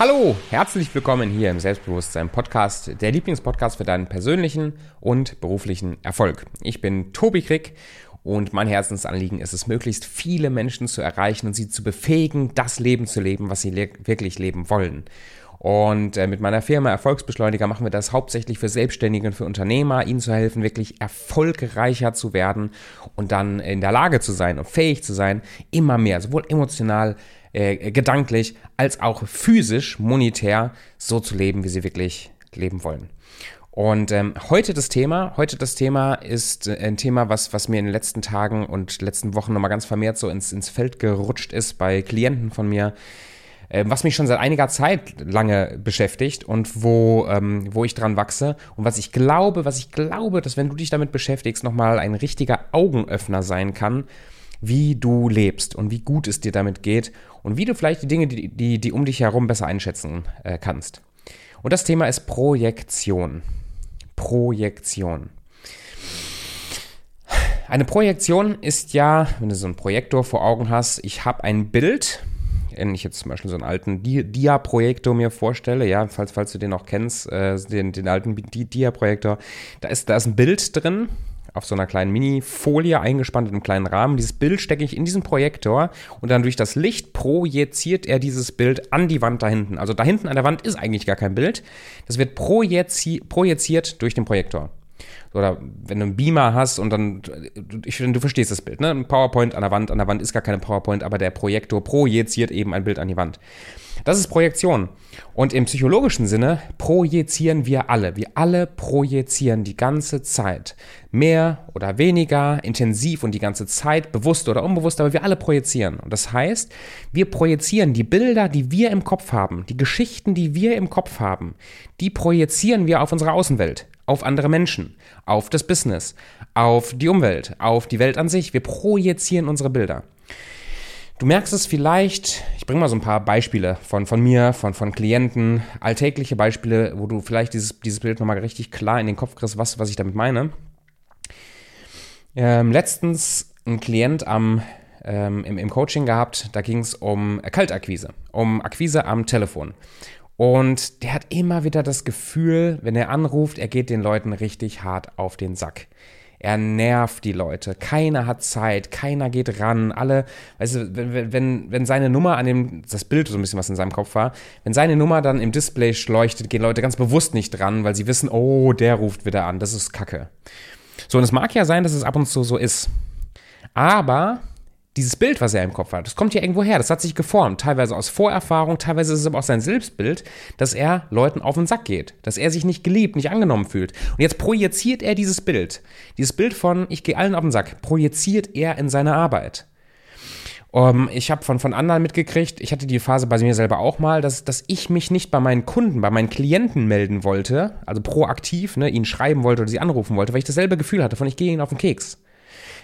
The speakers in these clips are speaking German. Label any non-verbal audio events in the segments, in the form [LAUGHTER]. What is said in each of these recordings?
Hallo, herzlich willkommen hier im Selbstbewusstsein Podcast, der Lieblingspodcast für deinen persönlichen und beruflichen Erfolg. Ich bin Tobi Krick und mein Herzensanliegen ist es, möglichst viele Menschen zu erreichen und sie zu befähigen, das Leben zu leben, was sie le wirklich leben wollen. Und äh, mit meiner Firma Erfolgsbeschleuniger machen wir das hauptsächlich für Selbstständige und für Unternehmer, ihnen zu helfen, wirklich erfolgreicher zu werden und dann in der Lage zu sein und fähig zu sein, immer mehr, sowohl emotional, äh, gedanklich als auch physisch, monetär so zu leben, wie sie wirklich leben wollen. Und ähm, heute das Thema, heute das Thema ist äh, ein Thema, was, was mir in den letzten Tagen und letzten Wochen nochmal ganz vermehrt so ins, ins Feld gerutscht ist bei Klienten von mir, äh, was mich schon seit einiger Zeit lange beschäftigt und wo, ähm, wo ich dran wachse und was ich glaube, was ich glaube, dass wenn du dich damit beschäftigst, nochmal ein richtiger Augenöffner sein kann, wie du lebst und wie gut es dir damit geht und wie du vielleicht die Dinge, die, die, die um dich herum besser einschätzen äh, kannst. Und das Thema ist Projektion. Projektion. Eine Projektion ist ja, wenn du so einen Projektor vor Augen hast, ich habe ein Bild, wenn ich jetzt zum Beispiel so einen alten Dia-Projektor mir vorstelle, ja, falls, falls du den noch kennst, äh, den, den alten Dia-Projektor, da ist, da ist ein Bild drin, auf so einer kleinen Mini-Folie eingespannt in einem kleinen Rahmen. Dieses Bild stecke ich in diesen Projektor und dann durch das Licht projiziert er dieses Bild an die Wand da hinten. Also da hinten an der Wand ist eigentlich gar kein Bild. Das wird projizi projiziert durch den Projektor. Oder wenn du einen Beamer hast und dann, ich finde, du verstehst das Bild, ne? Ein PowerPoint an der Wand, an der Wand ist gar keine PowerPoint, aber der Projektor projiziert eben ein Bild an die Wand. Das ist Projektion. Und im psychologischen Sinne projizieren wir alle. Wir alle projizieren die ganze Zeit. Mehr oder weniger, intensiv und die ganze Zeit, bewusst oder unbewusst, aber wir alle projizieren. Und das heißt, wir projizieren die Bilder, die wir im Kopf haben, die Geschichten, die wir im Kopf haben, die projizieren wir auf unsere Außenwelt, auf andere Menschen, auf das Business, auf die Umwelt, auf die Welt an sich. Wir projizieren unsere Bilder. Du merkst es vielleicht, ich bringe mal so ein paar Beispiele von, von mir, von, von Klienten, alltägliche Beispiele, wo du vielleicht dieses, dieses Bild nochmal richtig klar in den Kopf kriegst, was, was ich damit meine. Ähm, letztens ein Klient am, ähm, im, im Coaching gehabt, da ging es um Kaltakquise, um Akquise am Telefon. Und der hat immer wieder das Gefühl, wenn er anruft, er geht den Leuten richtig hart auf den Sack. Er nervt die Leute. Keiner hat Zeit, keiner geht ran. Alle, weißt du, wenn, wenn, wenn seine Nummer an dem, das Bild so ein bisschen, was in seinem Kopf war, wenn seine Nummer dann im Display leuchtet, gehen Leute ganz bewusst nicht dran, weil sie wissen, oh, der ruft wieder an. Das ist Kacke. So, und es mag ja sein, dass es ab und zu so ist. Aber dieses Bild, was er im Kopf hat, das kommt ja irgendwo her, das hat sich geformt, teilweise aus Vorerfahrung, teilweise ist es aber auch sein Selbstbild, dass er Leuten auf den Sack geht, dass er sich nicht geliebt, nicht angenommen fühlt. Und jetzt projiziert er dieses Bild, dieses Bild von ich gehe allen auf den Sack, projiziert er in seine Arbeit. Um, ich habe von, von anderen mitgekriegt, ich hatte die Phase bei mir selber auch mal, dass, dass ich mich nicht bei meinen Kunden, bei meinen Klienten melden wollte, also proaktiv, ne, ihnen schreiben wollte oder sie anrufen wollte, weil ich dasselbe Gefühl hatte von ich gehe ihnen auf den Keks.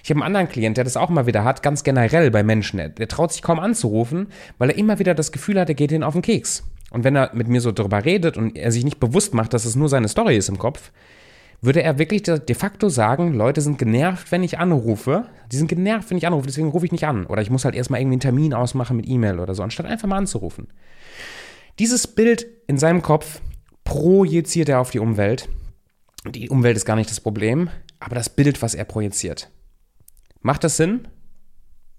Ich habe einen anderen Klient, der das auch mal wieder hat, ganz generell bei Menschen. Der traut sich kaum anzurufen, weil er immer wieder das Gefühl hat, er geht ihnen auf den Keks. Und wenn er mit mir so drüber redet und er sich nicht bewusst macht, dass es nur seine Story ist im Kopf, würde er wirklich de facto sagen, Leute sind genervt, wenn ich anrufe. Die sind genervt, wenn ich anrufe, deswegen rufe ich nicht an. Oder ich muss halt erstmal irgendwie einen Termin ausmachen mit E-Mail oder so, anstatt einfach mal anzurufen. Dieses Bild in seinem Kopf projiziert er auf die Umwelt. Die Umwelt ist gar nicht das Problem, aber das Bild, was er projiziert. Macht das Sinn?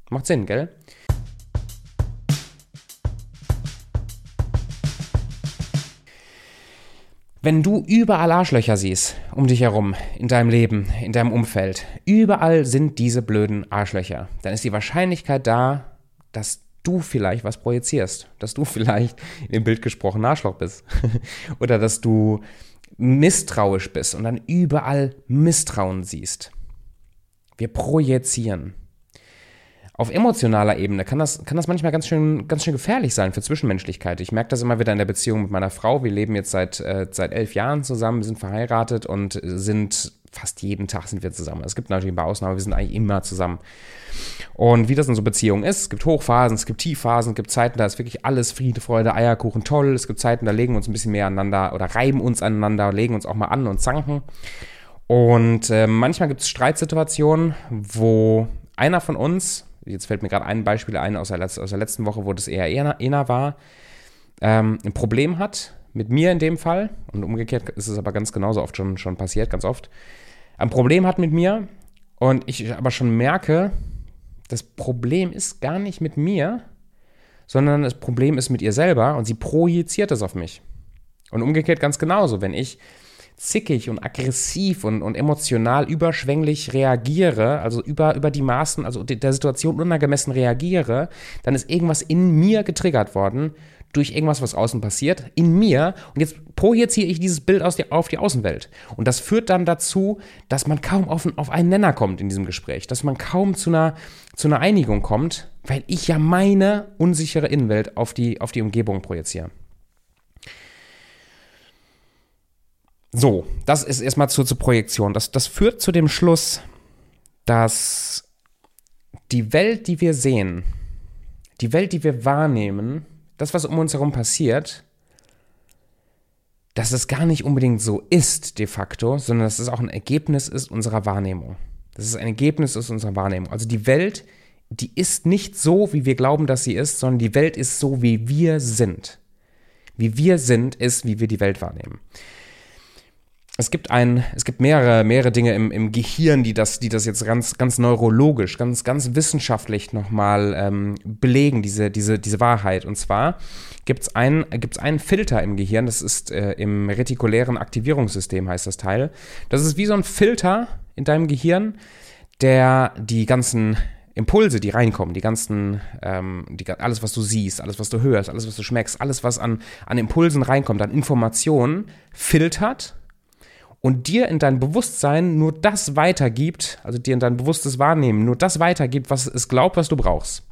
Macht Sinn, gell? Wenn du überall Arschlöcher siehst um dich herum, in deinem Leben, in deinem Umfeld, überall sind diese blöden Arschlöcher, dann ist die Wahrscheinlichkeit da, dass du vielleicht was projizierst, dass du [LAUGHS] vielleicht im Bild gesprochen Arschloch bist [LAUGHS] oder dass du misstrauisch bist und dann überall Misstrauen siehst. Wir projizieren. Auf emotionaler Ebene kann das, kann das manchmal ganz schön, ganz schön gefährlich sein für Zwischenmenschlichkeit. Ich merke das immer wieder in der Beziehung mit meiner Frau. Wir leben jetzt seit, äh, seit elf Jahren zusammen, sind verheiratet und sind fast jeden Tag sind wir zusammen. Es gibt natürlich ein paar Ausnahmen, wir sind eigentlich immer zusammen. Und wie das in so Beziehungen ist, es gibt Hochphasen, es gibt Tiefphasen, es gibt Zeiten, da ist wirklich alles Friede, Freude, Eierkuchen, toll. Es gibt Zeiten, da legen wir uns ein bisschen mehr aneinander oder reiben uns aneinander, legen uns auch mal an und zanken. Und äh, manchmal gibt es Streitsituationen, wo einer von uns, jetzt fällt mir gerade ein Beispiel ein aus der, aus der, letzten Woche, wo das eher Ena war, ähm, ein Problem hat, mit mir in dem Fall, und umgekehrt ist es aber ganz genauso oft schon, schon passiert, ganz oft, ein Problem hat mit mir und ich aber schon merke, das Problem ist gar nicht mit mir, sondern das Problem ist mit ihr selber und sie projiziert es auf mich. Und umgekehrt ganz genauso, wenn ich zickig und aggressiv und, und emotional überschwänglich reagiere, also über, über die Maßen, also der Situation unangemessen reagiere, dann ist irgendwas in mir getriggert worden durch irgendwas, was außen passiert, in mir. Und jetzt projiziere ich dieses Bild aus die, auf die Außenwelt. Und das führt dann dazu, dass man kaum auf, auf einen Nenner kommt in diesem Gespräch, dass man kaum zu einer, zu einer Einigung kommt, weil ich ja meine unsichere Innenwelt auf die, auf die Umgebung projiziere. So, das ist erstmal zur, zur Projektion. Das, das führt zu dem Schluss, dass die Welt, die wir sehen, die Welt, die wir wahrnehmen, das, was um uns herum passiert, dass es gar nicht unbedingt so ist de facto, sondern dass es auch ein Ergebnis ist unserer Wahrnehmung. Das ist ein Ergebnis ist unserer Wahrnehmung. Also die Welt, die ist nicht so, wie wir glauben, dass sie ist, sondern die Welt ist so, wie wir sind. Wie wir sind, ist, wie wir die Welt wahrnehmen es gibt ein, es gibt mehrere, mehrere Dinge im, im Gehirn, die das, die das jetzt ganz, ganz neurologisch, ganz, ganz wissenschaftlich nochmal ähm, belegen, diese, diese, diese Wahrheit. Und zwar gibt es ein, gibt's einen Filter im Gehirn, das ist äh, im retikulären Aktivierungssystem, heißt das Teil. Das ist wie so ein Filter in deinem Gehirn, der die ganzen Impulse, die reinkommen, die ganzen, ähm, die, alles, was du siehst, alles, was du hörst, alles, was du schmeckst, alles, was an, an Impulsen reinkommt, an Informationen, filtert und dir in dein Bewusstsein nur das weitergibt, also dir in dein bewusstes Wahrnehmen nur das weitergibt, was es glaubt, was du brauchst.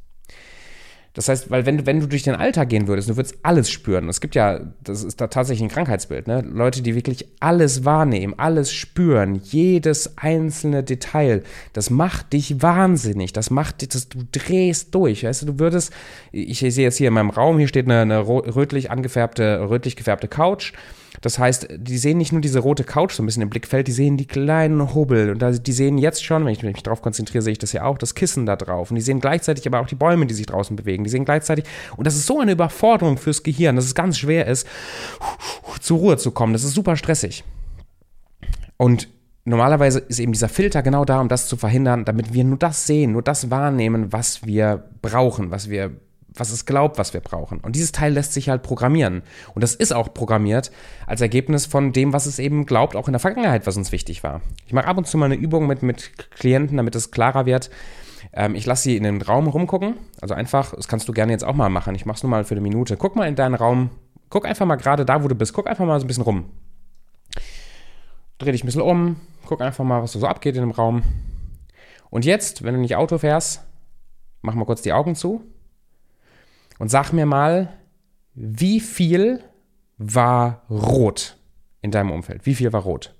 Das heißt, weil wenn du, wenn du durch den Alltag gehen würdest, du würdest alles spüren. Es gibt ja, das ist da tatsächlich ein Krankheitsbild, ne? Leute, die wirklich alles wahrnehmen, alles spüren, jedes einzelne Detail, das macht dich wahnsinnig. Das macht dich, das, du drehst durch. Weißt du, du würdest, ich sehe jetzt hier in meinem Raum, hier steht eine, eine rötlich angefärbte, rötlich gefärbte Couch. Das heißt, die sehen nicht nur diese rote Couch so ein bisschen im Blickfeld, die sehen die kleinen Hubbel und die sehen jetzt schon, wenn ich mich darauf konzentriere, sehe ich das ja auch, das Kissen da drauf. Und die sehen gleichzeitig aber auch die Bäume, die sich draußen bewegen. Die sehen gleichzeitig, und das ist so eine Überforderung fürs Gehirn, dass es ganz schwer ist, zur Ruhe zu kommen. Das ist super stressig. Und normalerweise ist eben dieser Filter genau da, um das zu verhindern, damit wir nur das sehen, nur das wahrnehmen, was wir brauchen, was wir was es glaubt, was wir brauchen. Und dieses Teil lässt sich halt programmieren. Und das ist auch programmiert als Ergebnis von dem, was es eben glaubt, auch in der Vergangenheit, was uns wichtig war. Ich mache ab und zu mal eine Übung mit, mit Klienten, damit es klarer wird. Ähm, ich lasse sie in den Raum rumgucken. Also einfach, das kannst du gerne jetzt auch mal machen. Ich mache es nur mal für eine Minute. Guck mal in deinen Raum. Guck einfach mal gerade da, wo du bist. Guck einfach mal so ein bisschen rum. Dreh dich ein bisschen um. Guck einfach mal, was so abgeht in dem Raum. Und jetzt, wenn du nicht Auto fährst, mach mal kurz die Augen zu und sag mir mal, wie viel war rot in deinem Umfeld? Wie viel war rot?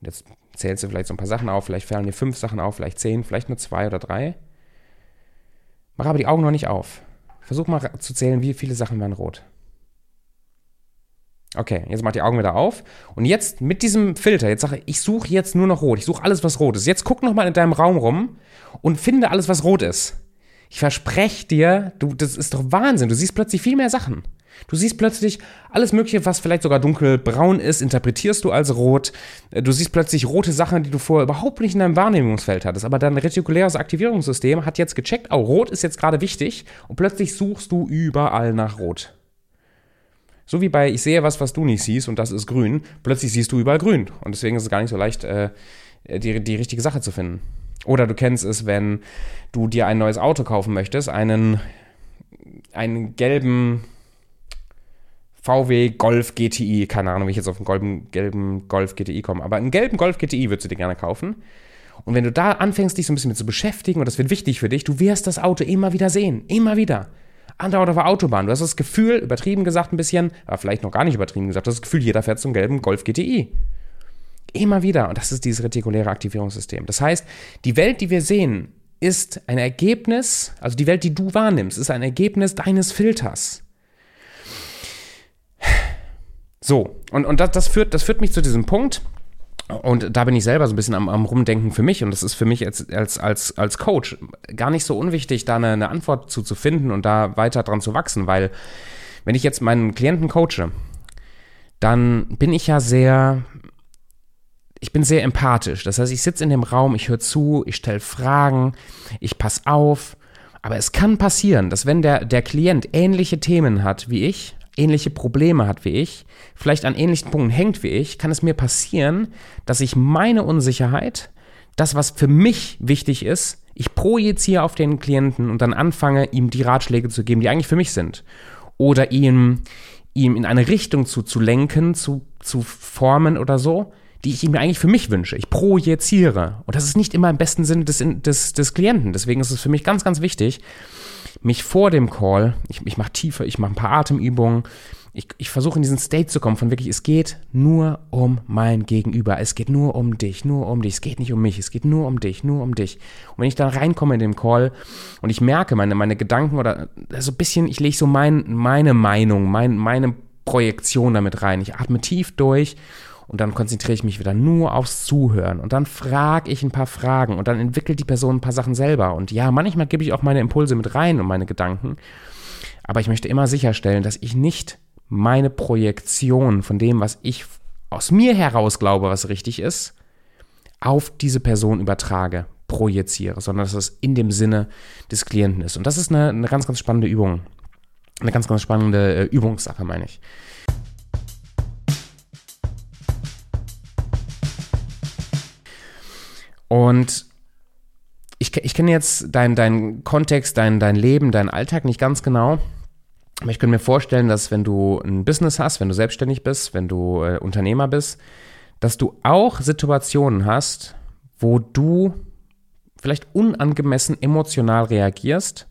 Und jetzt zählst du vielleicht so ein paar Sachen auf, vielleicht fallen dir fünf Sachen auf, vielleicht zehn, vielleicht nur zwei oder drei. Mach aber die Augen noch nicht auf. Versuch mal zu zählen, wie viele Sachen waren rot. Okay, jetzt mach die Augen wieder auf. Und jetzt mit diesem Filter, jetzt sage ich, ich suche jetzt nur noch rot. Ich suche alles, was rot ist. Jetzt guck nochmal in deinem Raum rum und finde alles, was rot ist. Ich verspreche dir, du, das ist doch Wahnsinn. Du siehst plötzlich viel mehr Sachen. Du siehst plötzlich alles Mögliche, was vielleicht sogar dunkelbraun ist, interpretierst du als rot. Du siehst plötzlich rote Sachen, die du vorher überhaupt nicht in deinem Wahrnehmungsfeld hattest. Aber dein retikuläres Aktivierungssystem hat jetzt gecheckt, oh, rot ist jetzt gerade wichtig. Und plötzlich suchst du überall nach rot. So wie bei ich sehe was, was du nicht siehst und das ist grün. Plötzlich siehst du überall grün. Und deswegen ist es gar nicht so leicht, äh, die, die richtige Sache zu finden. Oder du kennst es, wenn du dir ein neues Auto kaufen möchtest, einen, einen gelben VW Golf GTI, keine Ahnung, wie ich jetzt auf einen gelben, gelben Golf GTI komme, aber einen gelben Golf GTI würdest du dir gerne kaufen. Und wenn du da anfängst, dich so ein bisschen mit zu beschäftigen, und das wird wichtig für dich, du wirst das Auto immer wieder sehen, immer wieder. Andauernd auf der Autobahn. Du hast das Gefühl, übertrieben gesagt ein bisschen, aber vielleicht noch gar nicht übertrieben gesagt, du hast das Gefühl, jeder fährt zum gelben Golf GTI. Immer wieder. Und das ist dieses retikuläre Aktivierungssystem. Das heißt, die Welt, die wir sehen, ist ein Ergebnis, also die Welt, die du wahrnimmst, ist ein Ergebnis deines Filters. So, und, und das, das, führt, das führt mich zu diesem Punkt. Und da bin ich selber so ein bisschen am, am Rumdenken für mich. Und das ist für mich als, als, als, als Coach gar nicht so unwichtig, da eine, eine Antwort zu, zu finden und da weiter dran zu wachsen, weil Wenn ich jetzt meinen Klienten coache, dann bin ich ja sehr, ich bin sehr empathisch. Das heißt, ich sitze in dem Raum, ich höre zu, ich stelle Fragen, ich passe auf. Aber es kann passieren, dass wenn der, der Klient ähnliche Themen hat wie ich, ähnliche Probleme hat wie ich, vielleicht an ähnlichen Punkten hängt wie ich, kann es mir passieren, dass ich meine Unsicherheit, das, was für mich wichtig ist, ich projiziere auf den Klienten und dann anfange, ihm die Ratschläge zu geben, die eigentlich für mich sind. Oder ihm, ihm in eine Richtung zu, zu lenken, zu, zu formen oder so, die ich ihm eigentlich für mich wünsche. Ich projiziere. Und das ist nicht immer im besten Sinne des, des, des Klienten. Deswegen ist es für mich ganz, ganz wichtig, mich vor dem Call, ich, ich mache tiefer, ich mache ein paar Atemübungen, ich, ich versuche in diesen State zu kommen von wirklich, es geht nur um mein Gegenüber, es geht nur um dich, nur um dich, es geht nicht um mich, es geht nur um dich, nur um dich. Und wenn ich dann reinkomme in den Call und ich merke meine, meine Gedanken oder so ein bisschen, ich lege so mein, meine Meinung, mein, meine Projektion damit rein, ich atme tief durch und dann konzentriere ich mich wieder nur aufs Zuhören und dann frage ich ein paar Fragen und dann entwickelt die Person ein paar Sachen selber und ja, manchmal gebe ich auch meine Impulse mit rein und meine Gedanken, aber ich möchte immer sicherstellen, dass ich nicht meine Projektion von dem, was ich aus mir heraus glaube, was richtig ist, auf diese Person übertrage, projiziere, sondern dass es in dem Sinne des Klienten ist. Und das ist eine, eine ganz, ganz spannende Übung. Eine ganz, ganz spannende äh, Übungssache, meine ich. Und ich, ich kenne jetzt deinen dein Kontext, dein, dein Leben, deinen Alltag nicht ganz genau. Aber ich könnte mir vorstellen, dass wenn du ein Business hast, wenn du selbstständig bist, wenn du äh, Unternehmer bist, dass du auch Situationen hast, wo du vielleicht unangemessen emotional reagierst,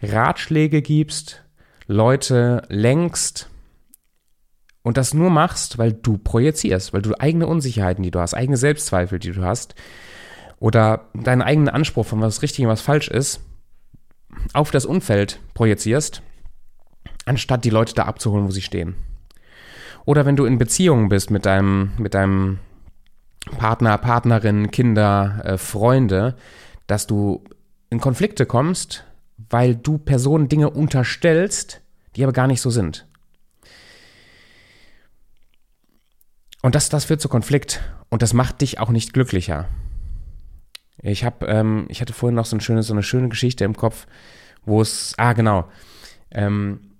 Ratschläge gibst, Leute lenkst und das nur machst, weil du projizierst, weil du eigene Unsicherheiten, die du hast, eigene Selbstzweifel, die du hast, oder deinen eigenen Anspruch von was richtig und was falsch ist, auf das Umfeld projizierst, anstatt die Leute da abzuholen, wo sie stehen. Oder wenn du in Beziehungen bist mit deinem, mit deinem Partner, Partnerin, Kinder, äh, Freunde, dass du in Konflikte kommst, weil du Personen Dinge unterstellst, die aber gar nicht so sind. Und das, das führt zu Konflikt und das macht dich auch nicht glücklicher. Ich habe, ähm, ich hatte vorhin noch so eine schöne, so eine schöne Geschichte im Kopf, wo es, ah genau, ähm,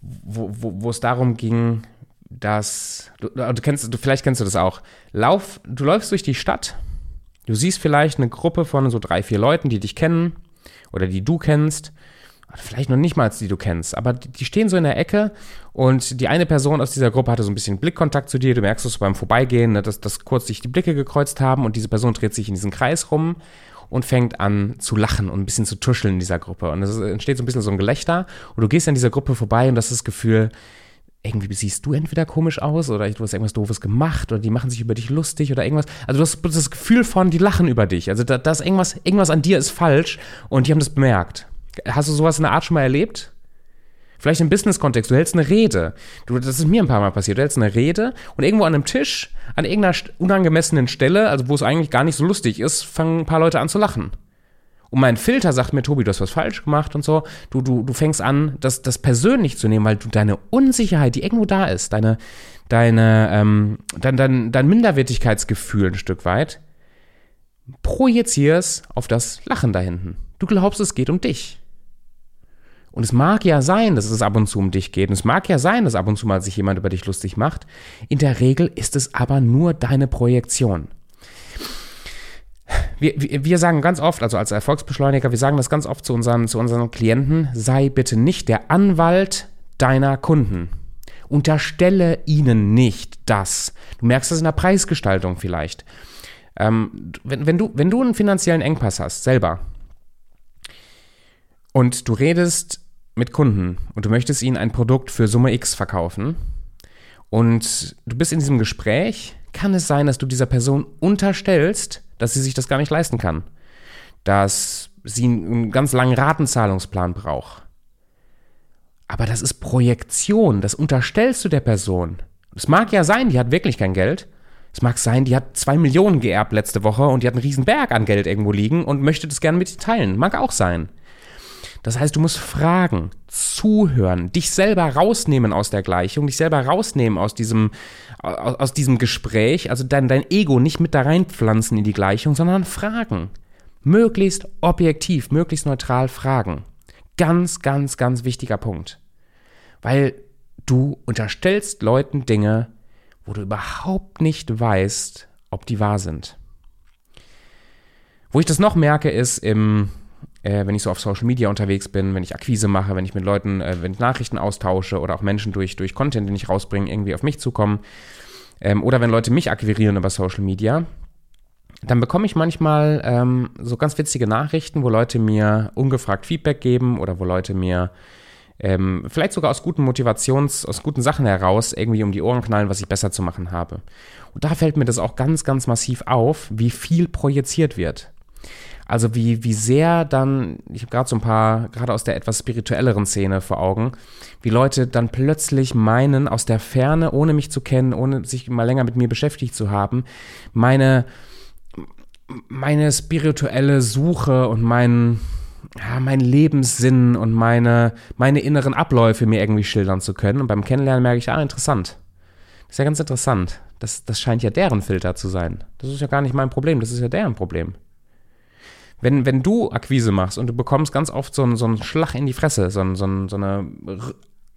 wo es darum ging, dass du, du kennst, du vielleicht kennst du das auch. Lauf, du läufst durch die Stadt, du siehst vielleicht eine Gruppe von so drei, vier Leuten, die dich kennen oder die du kennst vielleicht noch nicht mal, die du kennst, aber die stehen so in der Ecke und die eine Person aus dieser Gruppe hatte so ein bisschen Blickkontakt zu dir. Du merkst es beim Vorbeigehen, ne, dass, dass kurz sich die Blicke gekreuzt haben und diese Person dreht sich in diesen Kreis rum und fängt an zu lachen und ein bisschen zu tuscheln in dieser Gruppe. Und es entsteht so ein bisschen so ein Gelächter und du gehst an dieser Gruppe vorbei und das ist das Gefühl, irgendwie siehst du entweder komisch aus oder du hast irgendwas Doofes gemacht oder die machen sich über dich lustig oder irgendwas. Also du hast das Gefühl von, die lachen über dich. Also da, das irgendwas, irgendwas an dir ist falsch und die haben das bemerkt. Hast du sowas in der Art schon mal erlebt? Vielleicht im Business-Kontext, du hältst eine Rede. Du, das ist mir ein paar Mal passiert. Du hältst eine Rede und irgendwo an einem Tisch, an irgendeiner unangemessenen Stelle, also wo es eigentlich gar nicht so lustig ist, fangen ein paar Leute an zu lachen. Und mein Filter sagt mir, Tobi, du hast was falsch gemacht und so. Du, du, du fängst an, das, das persönlich zu nehmen, weil du deine Unsicherheit, die irgendwo da ist, deine, deine, ähm, dein, dein, dein Minderwertigkeitsgefühl ein Stück weit, projizierst auf das Lachen da hinten. Du glaubst, es geht um dich. Und es mag ja sein, dass es ab und zu um dich geht. Und es mag ja sein, dass ab und zu mal sich jemand über dich lustig macht. In der Regel ist es aber nur deine Projektion. Wir, wir, sagen ganz oft, also als Erfolgsbeschleuniger, wir sagen das ganz oft zu unseren, zu unseren Klienten, sei bitte nicht der Anwalt deiner Kunden. Unterstelle ihnen nicht das. Du merkst das in der Preisgestaltung vielleicht. Ähm, wenn, wenn, du, wenn du einen finanziellen Engpass hast, selber, und du redest mit Kunden und du möchtest ihnen ein Produkt für Summe X verkaufen und du bist in diesem Gespräch, kann es sein, dass du dieser Person unterstellst, dass sie sich das gar nicht leisten kann, dass sie einen ganz langen Ratenzahlungsplan braucht. Aber das ist Projektion, das unterstellst du der Person. Es mag ja sein, die hat wirklich kein Geld. Es mag sein, die hat zwei Millionen geerbt letzte Woche und die hat einen riesen Berg an Geld irgendwo liegen und möchte das gerne mit dir teilen. Mag auch sein. Das heißt, du musst fragen, zuhören, dich selber rausnehmen aus der Gleichung, dich selber rausnehmen aus diesem, aus, aus diesem Gespräch, also dein, dein Ego nicht mit da reinpflanzen in die Gleichung, sondern fragen. Möglichst objektiv, möglichst neutral fragen. Ganz, ganz, ganz wichtiger Punkt. Weil du unterstellst Leuten Dinge, wo du überhaupt nicht weißt, ob die wahr sind. Wo ich das noch merke, ist im, äh, wenn ich so auf Social Media unterwegs bin, wenn ich Akquise mache, wenn ich mit Leuten, äh, wenn ich Nachrichten austausche oder auch Menschen durch, durch Content, den ich rausbringe, irgendwie auf mich zukommen. Ähm, oder wenn Leute mich akquirieren über Social Media, dann bekomme ich manchmal ähm, so ganz witzige Nachrichten, wo Leute mir ungefragt Feedback geben oder wo Leute mir ähm, vielleicht sogar aus guten Motivations-, aus guten Sachen heraus irgendwie um die Ohren knallen, was ich besser zu machen habe. Und da fällt mir das auch ganz, ganz massiv auf, wie viel projiziert wird. Also wie, wie sehr dann, ich habe gerade so ein paar, gerade aus der etwas spirituelleren Szene vor Augen, wie Leute dann plötzlich meinen, aus der Ferne, ohne mich zu kennen, ohne sich mal länger mit mir beschäftigt zu haben, meine, meine spirituelle Suche und mein, ja, mein Lebenssinn und meine, meine inneren Abläufe mir irgendwie schildern zu können. Und beim Kennenlernen merke ich, ah, interessant. Das ist ja ganz interessant. Das, das scheint ja deren Filter zu sein. Das ist ja gar nicht mein Problem, das ist ja deren Problem wenn, wenn du Akquise machst und du bekommst ganz oft so einen, so einen Schlag in die Fresse, so, so, so, eine,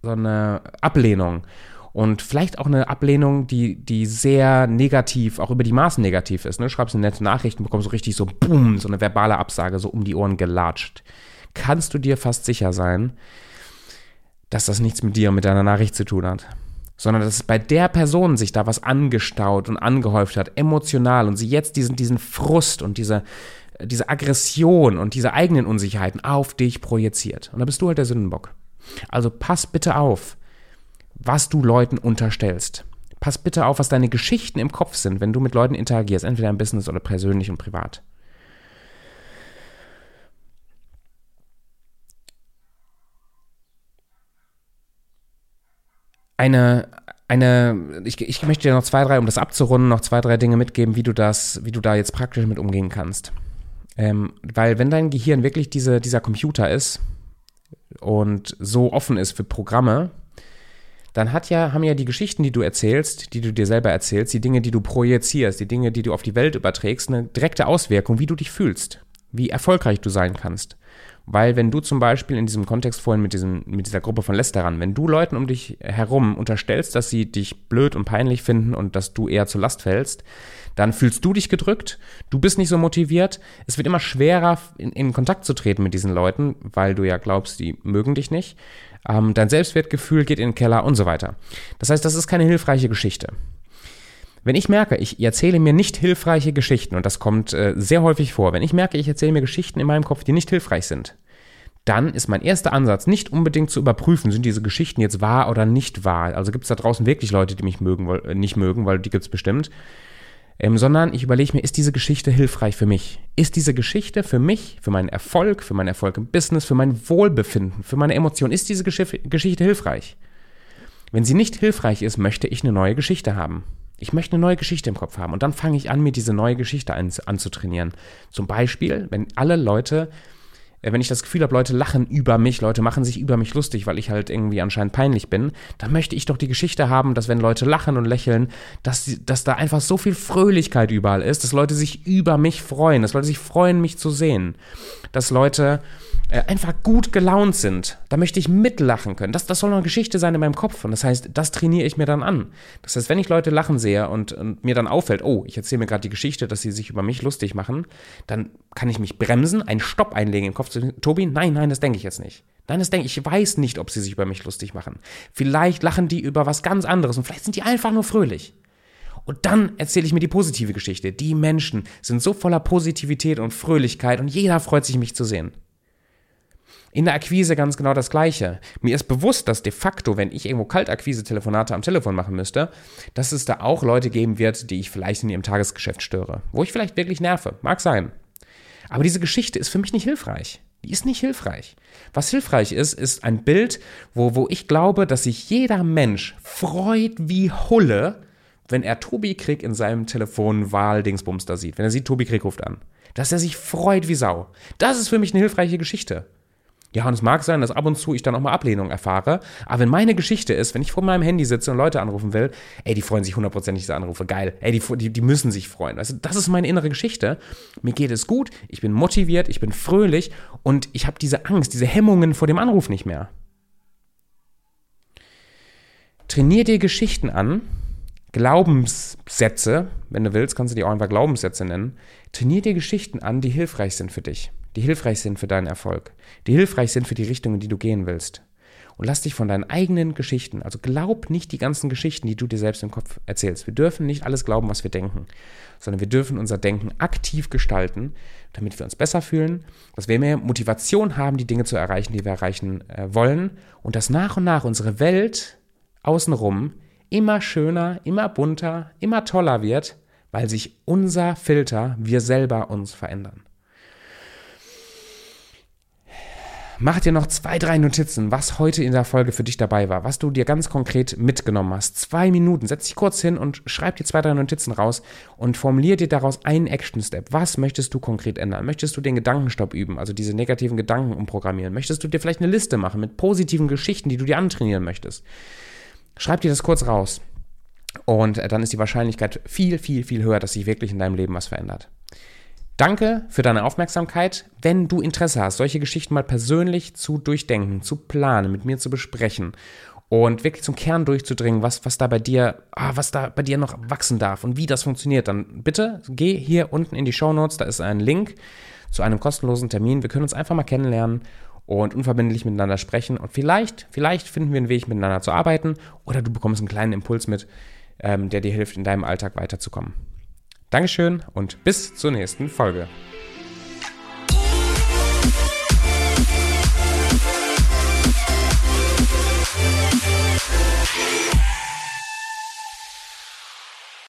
so eine Ablehnung und vielleicht auch eine Ablehnung, die, die sehr negativ, auch über die Maßen negativ ist. Ne? Schreibst eine nette Nachricht und bekommst so richtig so, boom, so eine verbale Absage, so um die Ohren gelatscht. Kannst du dir fast sicher sein, dass das nichts mit dir und mit deiner Nachricht zu tun hat. Sondern dass bei der Person sich da was angestaut und angehäuft hat, emotional, und sie jetzt diesen, diesen Frust und diese, diese Aggression und diese eigenen Unsicherheiten auf dich projiziert. Und da bist du halt der Sündenbock. Also pass bitte auf, was du Leuten unterstellst. Pass bitte auf, was deine Geschichten im Kopf sind, wenn du mit Leuten interagierst, entweder im Business oder persönlich und privat. Eine, eine, ich, ich möchte dir noch zwei, drei, um das abzurunden, noch zwei, drei Dinge mitgeben, wie du das, wie du da jetzt praktisch mit umgehen kannst. Ähm, weil wenn dein Gehirn wirklich diese, dieser Computer ist und so offen ist für Programme, dann hat ja, haben ja die Geschichten, die du erzählst, die du dir selber erzählst, die Dinge, die du projizierst, die Dinge, die du auf die Welt überträgst, eine direkte Auswirkung, wie du dich fühlst, wie erfolgreich du sein kannst. Weil wenn du zum Beispiel in diesem Kontext vorhin mit, diesem, mit dieser Gruppe von Lästerern, wenn du Leuten um dich herum unterstellst, dass sie dich blöd und peinlich finden und dass du eher zur Last fällst, dann fühlst du dich gedrückt, du bist nicht so motiviert, es wird immer schwerer, in, in Kontakt zu treten mit diesen Leuten, weil du ja glaubst, die mögen dich nicht. Ähm, dein Selbstwertgefühl geht in den Keller und so weiter. Das heißt, das ist keine hilfreiche Geschichte. Wenn ich merke, ich erzähle mir nicht hilfreiche Geschichten, und das kommt äh, sehr häufig vor, wenn ich merke, ich erzähle mir Geschichten in meinem Kopf, die nicht hilfreich sind, dann ist mein erster Ansatz nicht unbedingt zu überprüfen, sind diese Geschichten jetzt wahr oder nicht wahr. Also gibt es da draußen wirklich Leute, die mich mögen, nicht mögen, weil die gibt es bestimmt ähm, sondern ich überlege mir, ist diese Geschichte hilfreich für mich? Ist diese Geschichte für mich, für meinen Erfolg, für meinen Erfolg im Business, für mein Wohlbefinden, für meine Emotionen, ist diese Gesch Geschichte hilfreich? Wenn sie nicht hilfreich ist, möchte ich eine neue Geschichte haben. Ich möchte eine neue Geschichte im Kopf haben und dann fange ich an, mir diese neue Geschichte anzutrainieren. Zum Beispiel, wenn alle Leute wenn ich das Gefühl habe, Leute lachen über mich, Leute machen sich über mich lustig, weil ich halt irgendwie anscheinend peinlich bin, dann möchte ich doch die Geschichte haben, dass wenn Leute lachen und lächeln, dass, dass da einfach so viel Fröhlichkeit überall ist, dass Leute sich über mich freuen, dass Leute sich freuen, mich zu sehen, dass Leute äh, einfach gut gelaunt sind. Da möchte ich mitlachen können. Das, das soll eine Geschichte sein in meinem Kopf. Und das heißt, das trainiere ich mir dann an. Das heißt, wenn ich Leute lachen sehe und, und mir dann auffällt, oh, ich erzähle mir gerade die Geschichte, dass sie sich über mich lustig machen, dann kann ich mich bremsen, einen Stopp einlegen im Kopf zu Tobi, nein, nein, das denke ich jetzt nicht. Nein, das denke ich, ich weiß nicht, ob sie sich über mich lustig machen. Vielleicht lachen die über was ganz anderes und vielleicht sind die einfach nur fröhlich. Und dann erzähle ich mir die positive Geschichte. Die Menschen sind so voller Positivität und Fröhlichkeit und jeder freut sich, mich zu sehen. In der Akquise ganz genau das Gleiche. Mir ist bewusst, dass de facto, wenn ich irgendwo Kaltakquise-Telefonate am Telefon machen müsste, dass es da auch Leute geben wird, die ich vielleicht in ihrem Tagesgeschäft störe. Wo ich vielleicht wirklich nerve. Mag sein. Aber diese Geschichte ist für mich nicht hilfreich. Die ist nicht hilfreich. Was hilfreich ist, ist ein Bild, wo, wo ich glaube, dass sich jeder Mensch freut wie Hulle, wenn er Tobi Krieg in seinem Telefon Wahldingsbums sieht. Wenn er sieht, Tobi Krieg ruft an. Dass er sich freut wie Sau. Das ist für mich eine hilfreiche Geschichte. Ja, und es mag sein, dass ab und zu ich dann auch mal Ablehnung erfahre. Aber wenn meine Geschichte ist, wenn ich vor meinem Handy sitze und Leute anrufen will, ey, die freuen sich hundertprozentig diese Anrufe. Geil. Ey, die, die, die müssen sich freuen. Also, das ist meine innere Geschichte. Mir geht es gut, ich bin motiviert, ich bin fröhlich und ich habe diese Angst, diese Hemmungen vor dem Anruf nicht mehr. Trainier dir Geschichten an, Glaubenssätze, wenn du willst, kannst du die auch einfach Glaubenssätze nennen. Trainier dir Geschichten an, die hilfreich sind für dich die hilfreich sind für deinen Erfolg, die hilfreich sind für die Richtung, in die du gehen willst. Und lass dich von deinen eigenen Geschichten, also glaub nicht die ganzen Geschichten, die du dir selbst im Kopf erzählst. Wir dürfen nicht alles glauben, was wir denken, sondern wir dürfen unser Denken aktiv gestalten, damit wir uns besser fühlen, dass wir mehr Motivation haben, die Dinge zu erreichen, die wir erreichen äh, wollen und dass nach und nach unsere Welt außenrum immer schöner, immer bunter, immer toller wird, weil sich unser Filter, wir selber uns verändern. Mach dir noch zwei, drei Notizen, was heute in der Folge für dich dabei war, was du dir ganz konkret mitgenommen hast. Zwei Minuten, setz dich kurz hin und schreib dir zwei, drei Notizen raus und formulier dir daraus einen Action-Step. Was möchtest du konkret ändern? Möchtest du den Gedankenstopp üben, also diese negativen Gedanken umprogrammieren? Möchtest du dir vielleicht eine Liste machen mit positiven Geschichten, die du dir antrainieren möchtest? Schreib dir das kurz raus. Und äh, dann ist die Wahrscheinlichkeit viel, viel, viel höher, dass sich wirklich in deinem Leben was verändert. Danke für deine Aufmerksamkeit. Wenn du Interesse hast, solche Geschichten mal persönlich zu durchdenken, zu planen, mit mir zu besprechen und wirklich zum Kern durchzudringen, was, was da bei dir, ah, was da bei dir noch wachsen darf und wie das funktioniert, dann bitte geh hier unten in die Show Notes, da ist ein Link zu einem kostenlosen Termin. Wir können uns einfach mal kennenlernen und unverbindlich miteinander sprechen und vielleicht, vielleicht finden wir einen Weg, miteinander zu arbeiten oder du bekommst einen kleinen Impuls mit, ähm, der dir hilft, in deinem Alltag weiterzukommen. Dankeschön und bis zur nächsten Folge.